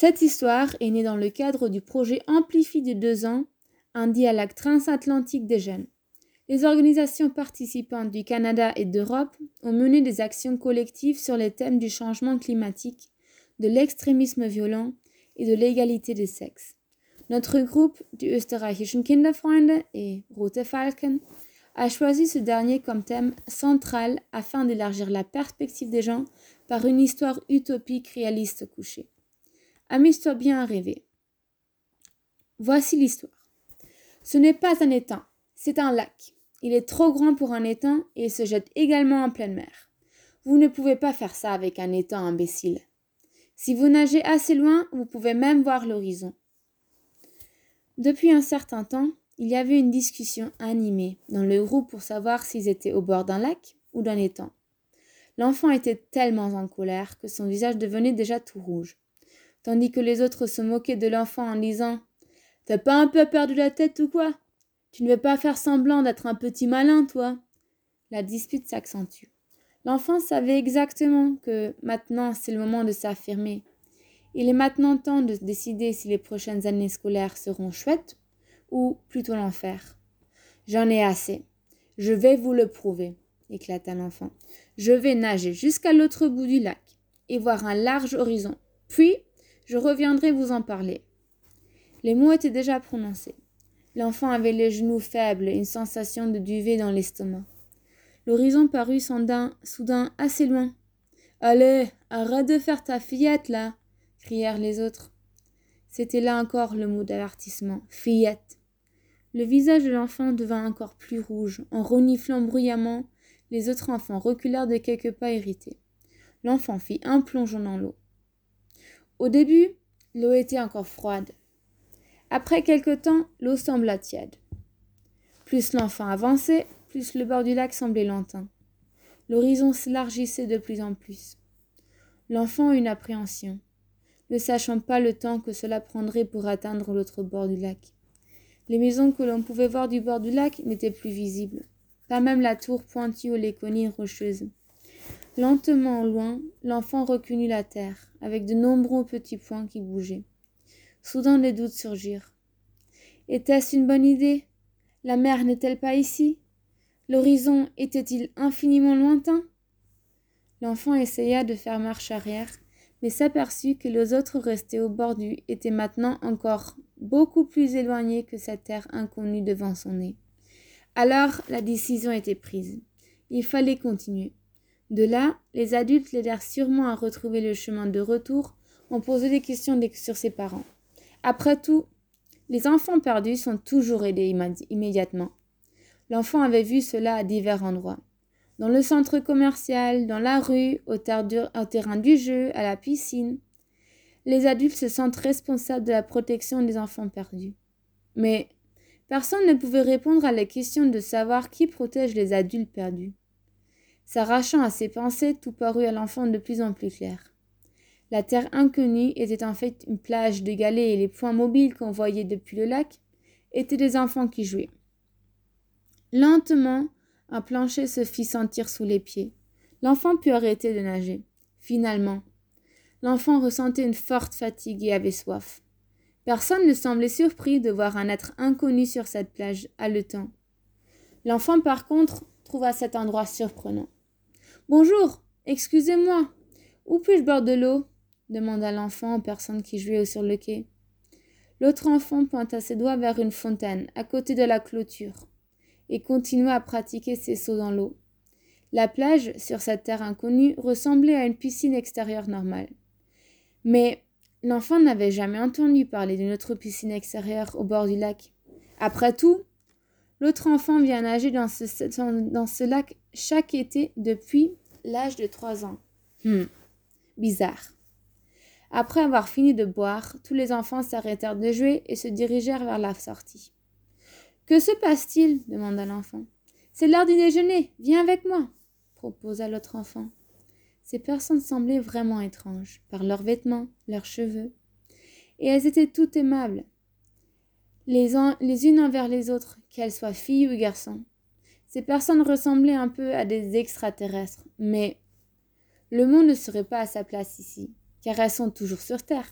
Cette histoire est née dans le cadre du projet Amplifie de deux ans, un dialogue transatlantique des jeunes. Les organisations participantes du Canada et d'Europe ont mené des actions collectives sur les thèmes du changement climatique, de l'extrémisme violent et de l'égalité des sexes. Notre groupe du Österreichischen Kinderfreunde et Rote Falken a choisi ce dernier comme thème central afin d'élargir la perspective des gens par une histoire utopique réaliste couchée. Amuse-toi bien à rêver. Voici l'histoire. Ce n'est pas un étang, c'est un lac. Il est trop grand pour un étang et il se jette également en pleine mer. Vous ne pouvez pas faire ça avec un étang imbécile. Si vous nagez assez loin, vous pouvez même voir l'horizon. Depuis un certain temps, il y avait une discussion animée dans le groupe pour savoir s'ils étaient au bord d'un lac ou d'un étang. L'enfant était tellement en colère que son visage devenait déjà tout rouge, tandis que les autres se moquaient de l'enfant en disant T'as pas un peu perdu la tête ou quoi? Tu ne veux pas faire semblant d'être un petit malin, toi? La dispute s'accentue. L'enfant savait exactement que maintenant c'est le moment de s'affirmer. Il est maintenant temps de décider si les prochaines années scolaires seront chouettes ou plutôt l'enfer. J'en ai assez. Je vais vous le prouver, éclata l'enfant. Je vais nager jusqu'à l'autre bout du lac et voir un large horizon. Puis, je reviendrai vous en parler. Les mots étaient déjà prononcés. L'enfant avait les genoux faibles une sensation de duvet dans l'estomac. L'horizon parut soudain, soudain assez loin. Allez, arrête de faire ta fillette là crièrent les autres. C'était là encore le mot d'avertissement. Fillette. Le visage de l'enfant devint encore plus rouge. En reniflant bruyamment, les autres enfants reculèrent de quelques pas irrités. L'enfant fit un plongeon dans l'eau. Au début, l'eau était encore froide. Après quelque temps, l'eau sembla tiède. Plus l'enfant avançait, plus le bord du lac semblait lointain. L'horizon s'élargissait de plus en plus. L'enfant eut une appréhension, ne sachant pas le temps que cela prendrait pour atteindre l'autre bord du lac. Les maisons que l'on pouvait voir du bord du lac n'étaient plus visibles, pas même la tour pointue aux léconies rocheuses. Lentement loin, l'enfant reconnut la terre, avec de nombreux petits points qui bougeaient. Soudain des doutes surgirent. Était-ce une bonne idée? La mer n'est-elle pas ici? L'horizon était-il infiniment lointain? L'enfant essaya de faire marche arrière, mais s'aperçut que les autres restés au bord du étaient maintenant encore beaucoup plus éloignés que cette terre inconnue devant son nez. Alors la décision était prise. Il fallait continuer. De là, les adultes l'aidèrent sûrement à retrouver le chemin de retour en posant des questions sur ses parents. Après tout, les enfants perdus sont toujours aidés immédiatement. L'enfant avait vu cela à divers endroits. Dans le centre commercial, dans la rue, au, terrain du jeu, à la piscine. Les adultes se sentent responsables de la protection des enfants perdus. Mais personne ne pouvait répondre à la question de savoir qui protège les adultes perdus. S'arrachant à ses pensées, tout parut à l'enfant de plus en plus clair. La terre inconnue était en fait une plage de galets et les points mobiles qu'on voyait depuis le lac étaient des enfants qui jouaient. Lentement, un plancher se fit sentir sous les pieds. L'enfant put arrêter de nager. Finalement, l'enfant ressentait une forte fatigue et avait soif. Personne ne semblait surpris de voir un être inconnu sur cette plage haletant. L'enfant, par contre, trouva cet endroit surprenant. Bonjour, excusez-moi. Où puis-je boire de l'eau? demanda l'enfant aux personnes qui jouaient sur le quai. L'autre enfant pointa ses doigts vers une fontaine, à côté de la clôture, et continua à pratiquer ses sauts dans l'eau. La plage, sur cette terre inconnue, ressemblait à une piscine extérieure normale. Mais l'enfant n'avait jamais entendu parler d'une autre piscine extérieure au bord du lac. Après tout, l'autre enfant vient nager dans ce, dans ce lac chaque été depuis l'âge de trois ans. Hum, bizarre. Après avoir fini de boire, tous les enfants s'arrêtèrent de jouer et se dirigèrent vers la sortie. Que se passe-t-il? demanda l'enfant. C'est l'heure du déjeuner. Viens avec moi, proposa l'autre enfant. Ces personnes semblaient vraiment étranges, par leurs vêtements, leurs cheveux. Et elles étaient toutes aimables, les, les unes envers les autres, qu'elles soient filles ou garçons. Ces personnes ressemblaient un peu à des extraterrestres, mais le monde ne serait pas à sa place ici car elles sont toujours sur Terre.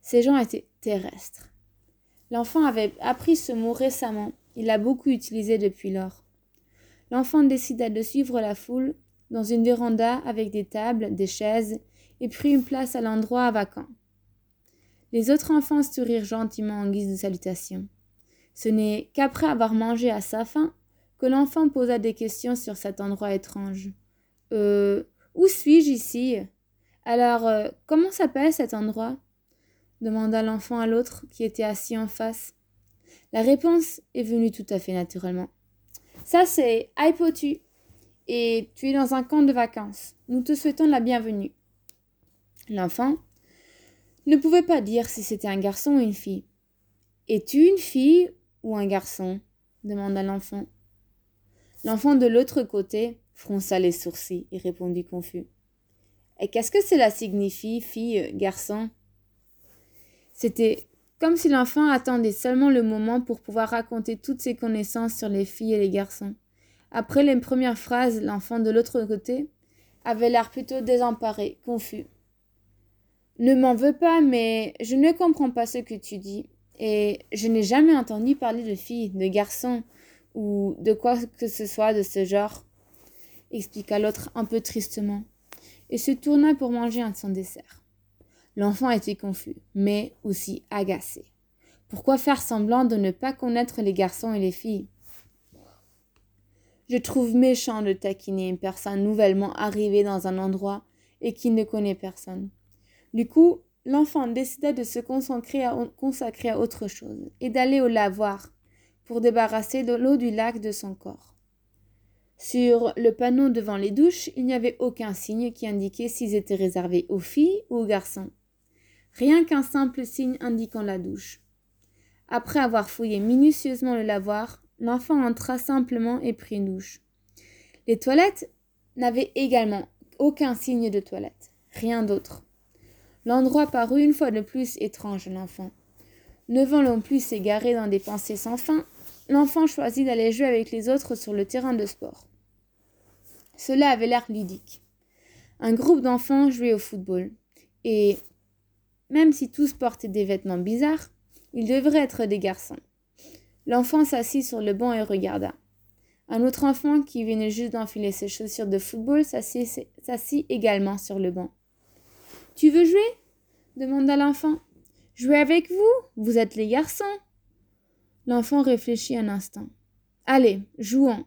Ces gens étaient terrestres. L'enfant avait appris ce mot récemment. Il l'a beaucoup utilisé depuis lors. L'enfant décida de suivre la foule dans une véranda avec des tables, des chaises, et prit une place à l'endroit vacant. Les autres enfants sourirent gentiment en guise de salutation. Ce n'est qu'après avoir mangé à sa faim que l'enfant posa des questions sur cet endroit étrange. Euh. Où suis-je ici? Alors, euh, comment s'appelle cet endroit? demanda l'enfant à l'autre qui était assis en face. La réponse est venue tout à fait naturellement. Ça, c'est Aipotu. Et tu es dans un camp de vacances. Nous te souhaitons la bienvenue. L'enfant ne pouvait pas dire si c'était un garçon ou une fille. Es-tu une fille ou un garçon? demanda l'enfant. L'enfant de l'autre côté fronça les sourcils et répondit confus. Et qu'est-ce que cela signifie, fille, garçon? C'était comme si l'enfant attendait seulement le moment pour pouvoir raconter toutes ses connaissances sur les filles et les garçons. Après les premières phrases, l'enfant de l'autre côté avait l'air plutôt désemparé, confus. Ne m'en veux pas, mais je ne comprends pas ce que tu dis, et je n'ai jamais entendu parler de filles, de garçons, ou de quoi que ce soit de ce genre, expliqua l'autre un peu tristement, et se tourna pour manger un de son dessert. L'enfant était confus, mais aussi agacé. Pourquoi faire semblant de ne pas connaître les garçons et les filles? Je trouve méchant de taquiner une personne nouvellement arrivée dans un endroit et qui ne connaît personne. Du coup, l'enfant décida de se consacrer à, consacrer à autre chose et d'aller au lavoir pour débarrasser l'eau du lac de son corps. Sur le panneau devant les douches, il n'y avait aucun signe qui indiquait s'ils étaient réservés aux filles ou aux garçons. Rien qu'un simple signe indiquant la douche. Après avoir fouillé minutieusement le lavoir, l'enfant entra simplement et prit une douche. Les toilettes n'avaient également aucun signe de toilette, rien d'autre. L'endroit parut une fois de plus étrange à l'enfant. Ne voulant plus s'égarer dans des pensées sans fin, l'enfant choisit d'aller jouer avec les autres sur le terrain de sport. Cela avait l'air ludique. Un groupe d'enfants jouait au football, et, même si tous portaient des vêtements bizarres, ils devraient être des garçons. L'enfant s'assit sur le banc et regarda. Un autre enfant qui venait juste d'enfiler ses chaussures de football s'assit également sur le banc. Tu veux jouer? demanda l'enfant. Jouer avec vous? Vous êtes les garçons. L'enfant réfléchit un instant. Allez, jouons.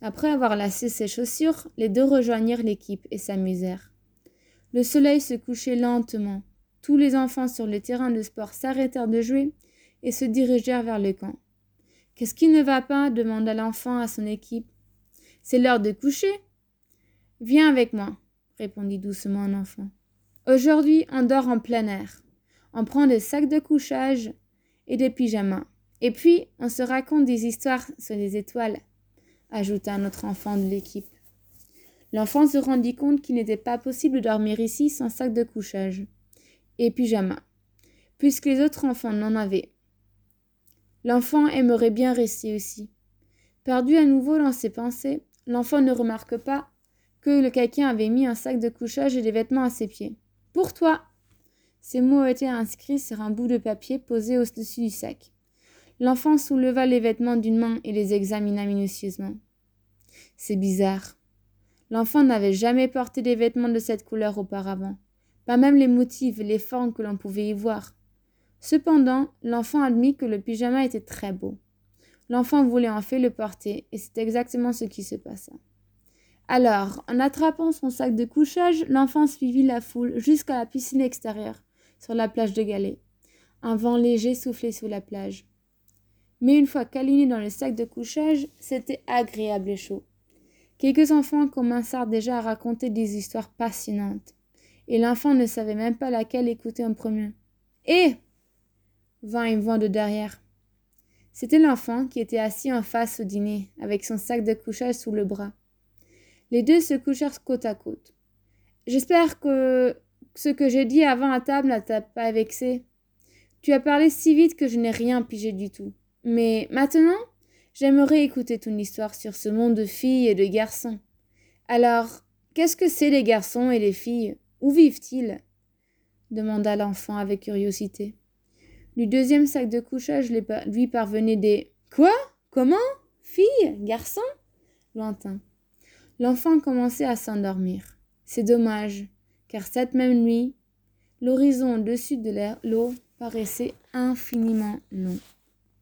Après avoir lassé ses chaussures, les deux rejoignirent l'équipe et s'amusèrent. Le soleil se couchait lentement. Tous les enfants sur le terrain de sport s'arrêtèrent de jouer et se dirigèrent vers le camp. Qu'est-ce qui ne va pas? demanda l'enfant à son équipe. C'est l'heure de coucher. Viens avec moi, répondit doucement un enfant. Aujourd'hui, on dort en plein air. On prend des sacs de couchage et des pyjamas. Et puis, on se raconte des histoires sur les étoiles, ajouta un autre enfant de l'équipe. L'enfant se rendit compte qu'il n'était pas possible de dormir ici sans sac de couchage et pyjama, puisque les autres enfants n'en avaient. L'enfant aimerait bien rester aussi. Perdu à nouveau dans ses pensées, l'enfant ne remarque pas que le quelqu'un avait mis un sac de couchage et des vêtements à ses pieds. Pour toi. Ces mots étaient inscrits sur un bout de papier posé au-dessus du sac. L'enfant souleva les vêtements d'une main et les examina minutieusement. C'est bizarre. L'enfant n'avait jamais porté des vêtements de cette couleur auparavant, pas même les motifs et les formes que l'on pouvait y voir. Cependant, l'enfant admit que le pyjama était très beau. L'enfant voulait en fait le porter, et c'est exactement ce qui se passa. Alors, en attrapant son sac de couchage, l'enfant suivit la foule jusqu'à la piscine extérieure, sur la plage de Galets. Un vent léger soufflait sous la plage. Mais une fois câliné dans le sac de couchage, c'était agréable et chaud. Quelques enfants commencèrent déjà à raconter des histoires passionnantes, et l'enfant ne savait même pas laquelle écouter en premier. Eh vint une voix de derrière. C'était l'enfant qui était assis en face au dîner, avec son sac de couchage sous le bras. Les deux se couchèrent côte à côte. J'espère que ce que j'ai dit avant à table ne t'a pas vexé. Tu as parlé si vite que je n'ai rien pigé du tout. Mais maintenant, j'aimerais écouter ton histoire sur ce monde de filles et de garçons. Alors, qu'est-ce que c'est les garçons et les filles? Où vivent-ils? demanda l'enfant avec curiosité. Du deuxième sac de couchage lui parvenaient des Quoi? Comment? Fille Garçon Lointain. L'enfant commençait à s'endormir. C'est dommage, car cette même nuit, l'horizon au-dessus de l'eau paraissait infiniment long.